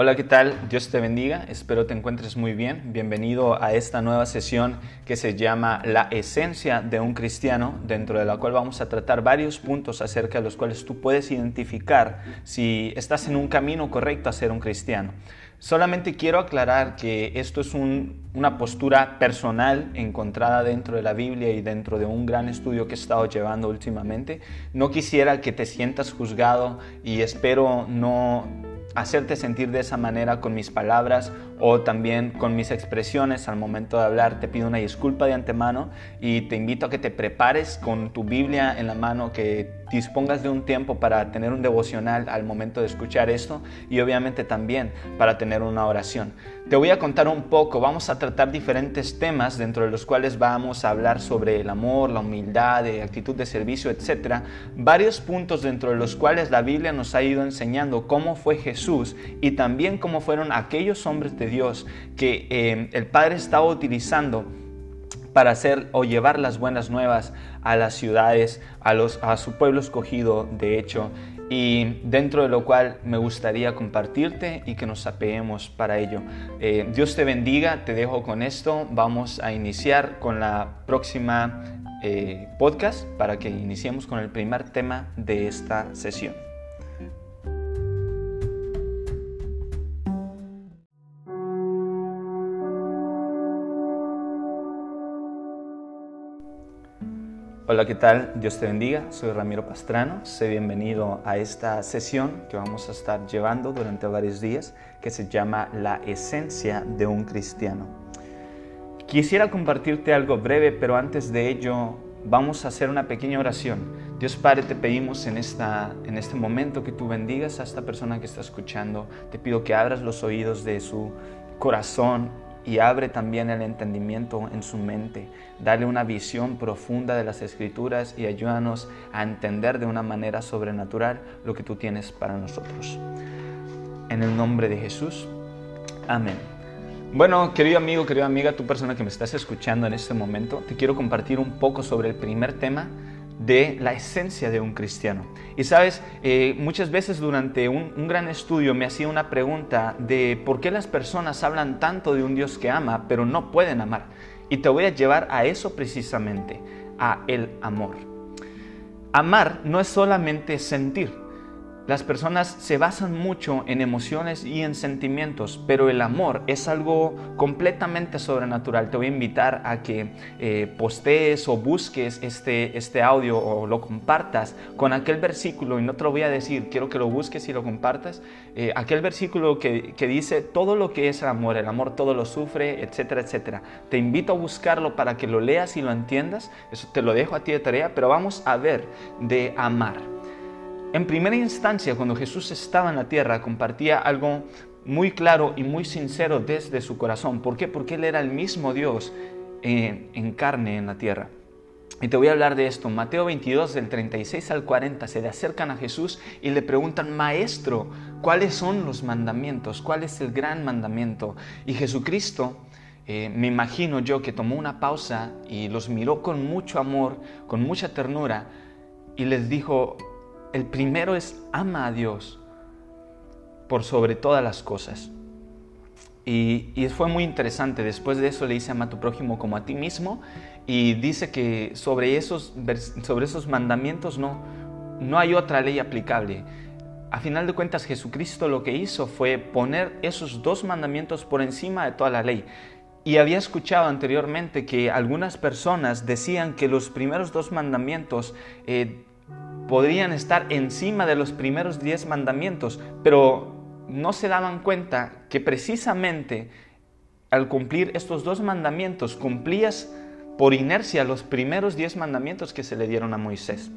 Hola, ¿qué tal? Dios te bendiga, espero te encuentres muy bien. Bienvenido a esta nueva sesión que se llama La esencia de un cristiano, dentro de la cual vamos a tratar varios puntos acerca de los cuales tú puedes identificar si estás en un camino correcto a ser un cristiano. Solamente quiero aclarar que esto es una postura personal encontrada dentro de la Biblia y dentro de un gran estudio que he estado llevando últimamente. No quisiera que te sientas juzgado y espero no hacerte sentir de esa manera con mis palabras o también con mis expresiones al momento de hablar. Te pido una disculpa de antemano y te invito a que te prepares con tu Biblia en la mano, que dispongas de un tiempo para tener un devocional al momento de escuchar esto y obviamente también para tener una oración. Te voy a contar un poco, vamos a tratar diferentes temas dentro de los cuales vamos a hablar sobre el amor, la humildad, de actitud de servicio, etcétera, varios puntos dentro de los cuales la Biblia nos ha ido enseñando cómo fue Jesús y también cómo fueron aquellos hombres de Dios que eh, el Padre estaba utilizando para hacer o llevar las buenas nuevas a las ciudades, a, su pueblo escogido, de hecho, y dentro de lo cual me gustaría compartirte y que nos apeemos para ello. Eh, Dios te bendiga, te dejo con esto, vamos a iniciar con la próxima eh, podcast para que iniciemos con el primer tema de esta sesión. Hola, ¿qué tal? Dios te bendiga. Soy Ramiro Pastrano. Sé bienvenido a esta sesión que vamos a estar llevando durante varios días que se llama La esencia de un cristiano. Quisiera compartirte algo breve, pero antes de ello vamos a hacer una pequeña oración. Dios Padre, te pedimos en, esta, en este momento que tú bendigas a esta persona que está escuchando. Te pido que abras los oídos de su corazón y abre también el entendimiento en su mente. Dale una visión profunda de las escrituras y ayúdanos a entender de una manera sobrenatural lo que tú tienes para nosotros. En el nombre de Jesús. Amén. Bueno, querido amigo, querida amiga, tu persona que me estás escuchando en este momento, te quiero compartir un poco sobre el primer tema de la esencia de un cristiano. Y sabes, eh, muchas veces durante un, gran estudio me hacía una pregunta de por qué las personas hablan tanto de un Dios que ama, pero no pueden amar. Y te voy a llevar a eso precisamente, a el amor. Amar no es solamente sentir, las personas se basan mucho en emociones y en sentimientos, pero el amor es algo completamente sobrenatural. Te voy a invitar a que eh, postees o busques este, este audio o lo compartas con aquel versículo, y no te lo voy a decir, quiero que lo busques y lo compartas, eh, aquel versículo que, que dice todo lo que es el amor, el amor todo lo sufre, etcétera, etcétera. Te invito a buscarlo para que lo leas y lo entiendas, eso te lo dejo a ti de tarea, pero vamos a ver de amar. En primera instancia, cuando Jesús estaba en la tierra, compartía algo muy claro y muy sincero desde su corazón. ¿Por qué? Porque Él era el mismo Dios eh, en carne en la tierra. Y te voy a hablar de esto. Mateo 22, del 36 al 40, se le acercan a Jesús y le preguntan, Maestro, ¿cuáles son los mandamientos? ¿Cuál es el gran mandamiento? Y Jesucristo, eh, me imagino yo que tomó una pausa y los miró con mucho amor, con mucha ternura, y les dijo, el primero es ama a Dios por sobre todas las cosas. Y, fue muy interesante. Después de eso le dice ama a tu prójimo como a ti mismo. Y dice que sobre esos, sobre esos mandamientos no, no hay otra ley aplicable. A final de cuentas, Jesucristo lo que hizo fue poner esos dos mandamientos por encima de toda la ley. Y había escuchado anteriormente que algunas personas decían que los primeros dos mandamientos eh, podrían estar encima de los primeros diez mandamientos, pero no se daban cuenta que precisamente al cumplir estos dos mandamientos cumplías por inercia los primeros diez mandamientos que se le dieron a Moisés.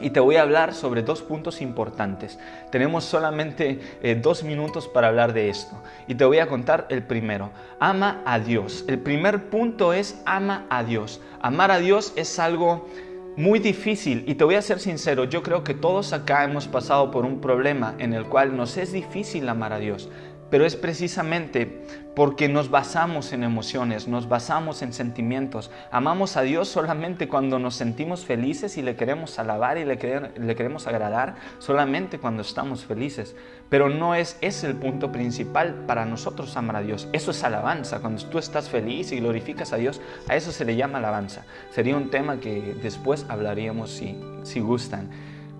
Y te voy a hablar sobre dos puntos importantes. Tenemos solamente eh, dos minutos para hablar de esto. Y te voy a contar el primero. Ama a Dios. El primer punto es ama a Dios. Amar a Dios es algo muy difícil y te voy a ser sincero, yo creo que todos acá hemos pasado por un problema en el cual nos es difícil amar a Dios. Pero es precisamente porque nos basamos en emociones, nos basamos en sentimientos. Amamos a Dios solamente cuando nos sentimos felices y le queremos alabar y le, queremos agradar, solamente cuando estamos felices. Pero no es ese el punto principal para nosotros amar a Dios. Eso es alabanza. Cuando tú estás feliz y glorificas a Dios, a eso se le llama alabanza. Sería un tema que después hablaríamos si gustan.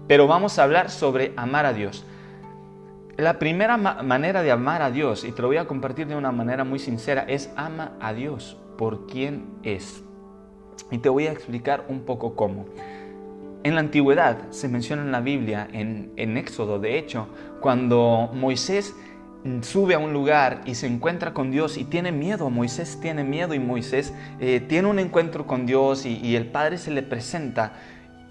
Pero vamos a hablar sobre amar a Dios. La primera manera de amar a Dios, y te lo voy a compartir de una manera muy sincera, es ama a Dios por quien es. Y te voy a explicar un poco cómo. En la antigüedad se menciona en la Biblia, en, Éxodo, de hecho, cuando Moisés sube a un lugar y se encuentra con Dios y tiene miedo, Moisés tiene miedo y Moisés eh, tiene un encuentro con Dios y el Padre se le presenta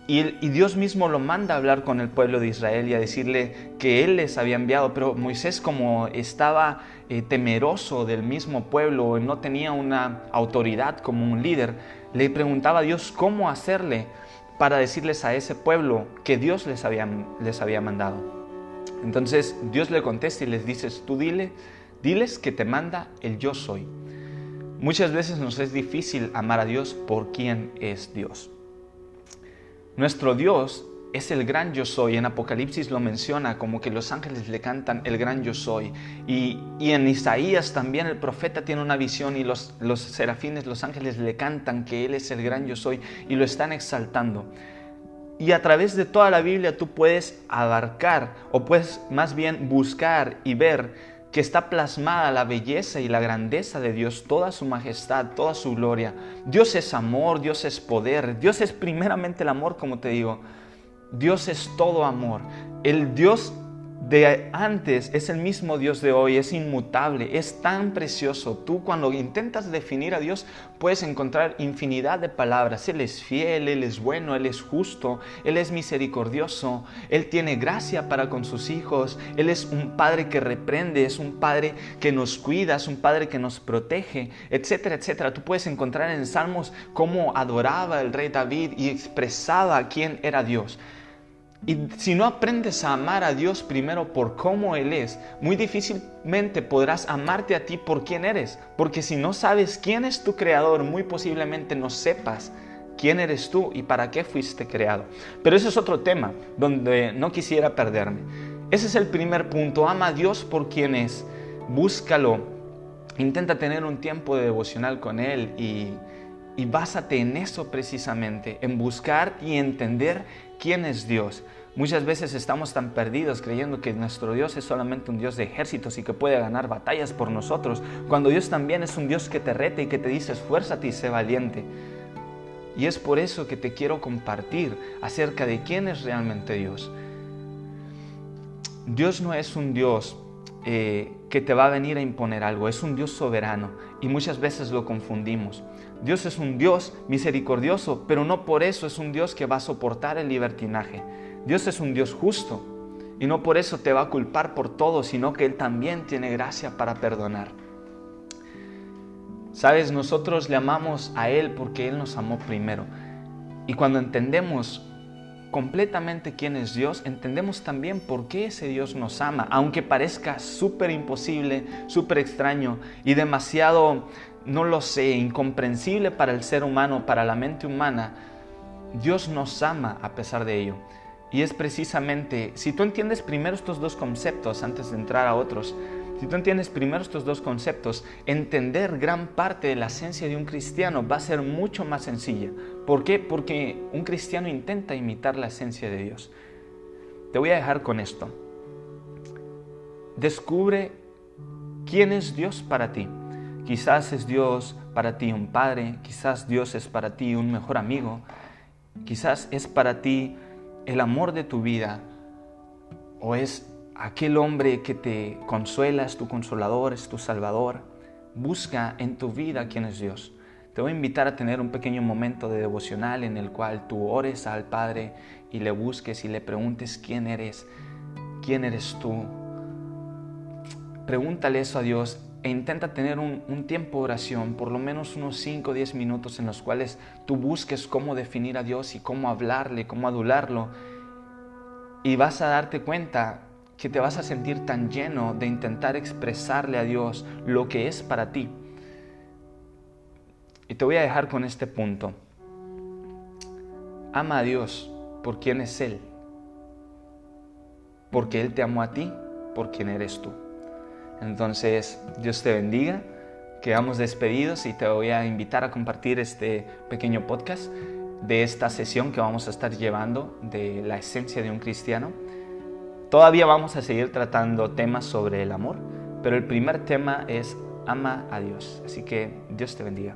y, Dios mismo lo manda a hablar con el pueblo de Israel y a decirle que Él les había enviado, pero Moisés como estaba eh, temeroso del mismo pueblo, no tenía una autoridad como un líder, le preguntaba a Dios cómo hacerle para decirles a ese pueblo que Dios les había, les había mandado. Entonces Dios le contesta y les dice, tú dile, diles que te manda el yo soy. Muchas veces nos es difícil amar a Dios por quien es Dios. Nuestro Dios es el gran yo soy. En Apocalipsis lo menciona como que los ángeles le cantan el gran yo soy. Y, en Isaías también el profeta tiene una visión y los, los serafines, los ángeles le cantan que Él es el gran yo soy y lo están exaltando. Y a través de toda la Biblia tú puedes abarcar o puedes más bien buscar y ver que está plasmada la belleza y la grandeza de Dios, toda su majestad, toda su gloria. Dios es amor, Dios es poder, Dios es primeramente el amor, como te digo. Dios es todo amor. El Dios de antes es el mismo Dios de hoy, es inmutable, es tan precioso. Tú cuando intentas definir a Dios puedes encontrar infinidad de palabras. Él es fiel, Él es bueno, Él es justo, Él es misericordioso, Él tiene gracia para con sus hijos, Él es un Padre que reprende, es un Padre que nos cuida, es un Padre que nos protege, etcétera, etcétera. Tú puedes encontrar en Salmos cómo adoraba el rey David y expresaba quién era Dios. Y si no aprendes a amar a Dios primero por cómo Él es, muy difícilmente podrás amarte a ti por quién eres. Porque si no sabes quién es tu creador, muy posiblemente no sepas quién eres tú y para qué fuiste creado. Pero ese es otro tema donde no quisiera perderme. Ese es el primer punto. Ama a Dios por quien es. Búscalo. Intenta tener un tiempo de devocional con Él y, y básate en eso precisamente, en buscar y entender quién es Dios. Muchas veces estamos tan perdidos creyendo que nuestro Dios es solamente un Dios de ejércitos y que puede ganar batallas por nosotros, cuando Dios también es un Dios que te rete y que te dice esfuérzate y sé valiente. Y es por eso que te quiero compartir acerca de quién es realmente Dios. Dios no es un Dios eh, que te va a venir a imponer algo, es un Dios soberano y muchas veces lo confundimos. Dios es un Dios misericordioso, pero no por eso es un Dios que va a soportar el libertinaje. Dios es un Dios justo y no por eso te va a culpar por todo, sino que Él también tiene gracia para perdonar. Sabes, nosotros le amamos a Él porque Él nos amó primero. Y cuando entendemos completamente quién es Dios, entendemos también por qué ese Dios nos ama, aunque parezca súper imposible, súper extraño y demasiado no lo sé, incomprensible para el ser humano, para la mente humana, Dios nos ama a pesar de ello. Y es precisamente, si tú entiendes primero estos dos conceptos antes de entrar a otros, si tú entiendes primero estos dos conceptos, entender gran parte de la esencia de un cristiano va a ser mucho más sencilla. ¿Por qué? Porque un cristiano intenta imitar la esencia de Dios. Te voy a dejar con esto. Descubre quién es Dios para ti. Quizás es Dios para ti un padre, quizás Dios es para ti un mejor amigo, quizás es para ti el amor de tu vida o es aquel hombre que te consuela, es tu consolador, es tu salvador. Busca en tu vida quién es Dios. Te voy a invitar a tener un pequeño momento de devocional en el cual tú ores al Padre y le busques y le preguntes quién eres, quién eres tú. Pregúntale eso a Dios e intenta tener un, tiempo de oración, por lo menos unos 5 o 10 minutos en los cuales tú busques cómo definir a Dios y cómo hablarle, cómo adularlo. Y vas a darte cuenta que te vas a sentir tan lleno de intentar expresarle a Dios lo que es para ti. Y te voy a dejar con este punto. Ama a Dios por quien es Él. Porque Él te amó a ti por quien eres tú. Entonces, Dios te bendiga. Quedamos despedidos y te voy a invitar a compartir este pequeño podcast de esta sesión que vamos a estar llevando de la esencia de un cristiano. Todavía vamos a seguir tratando temas sobre el amor, pero el primer tema es ama a Dios. Así que Dios te bendiga.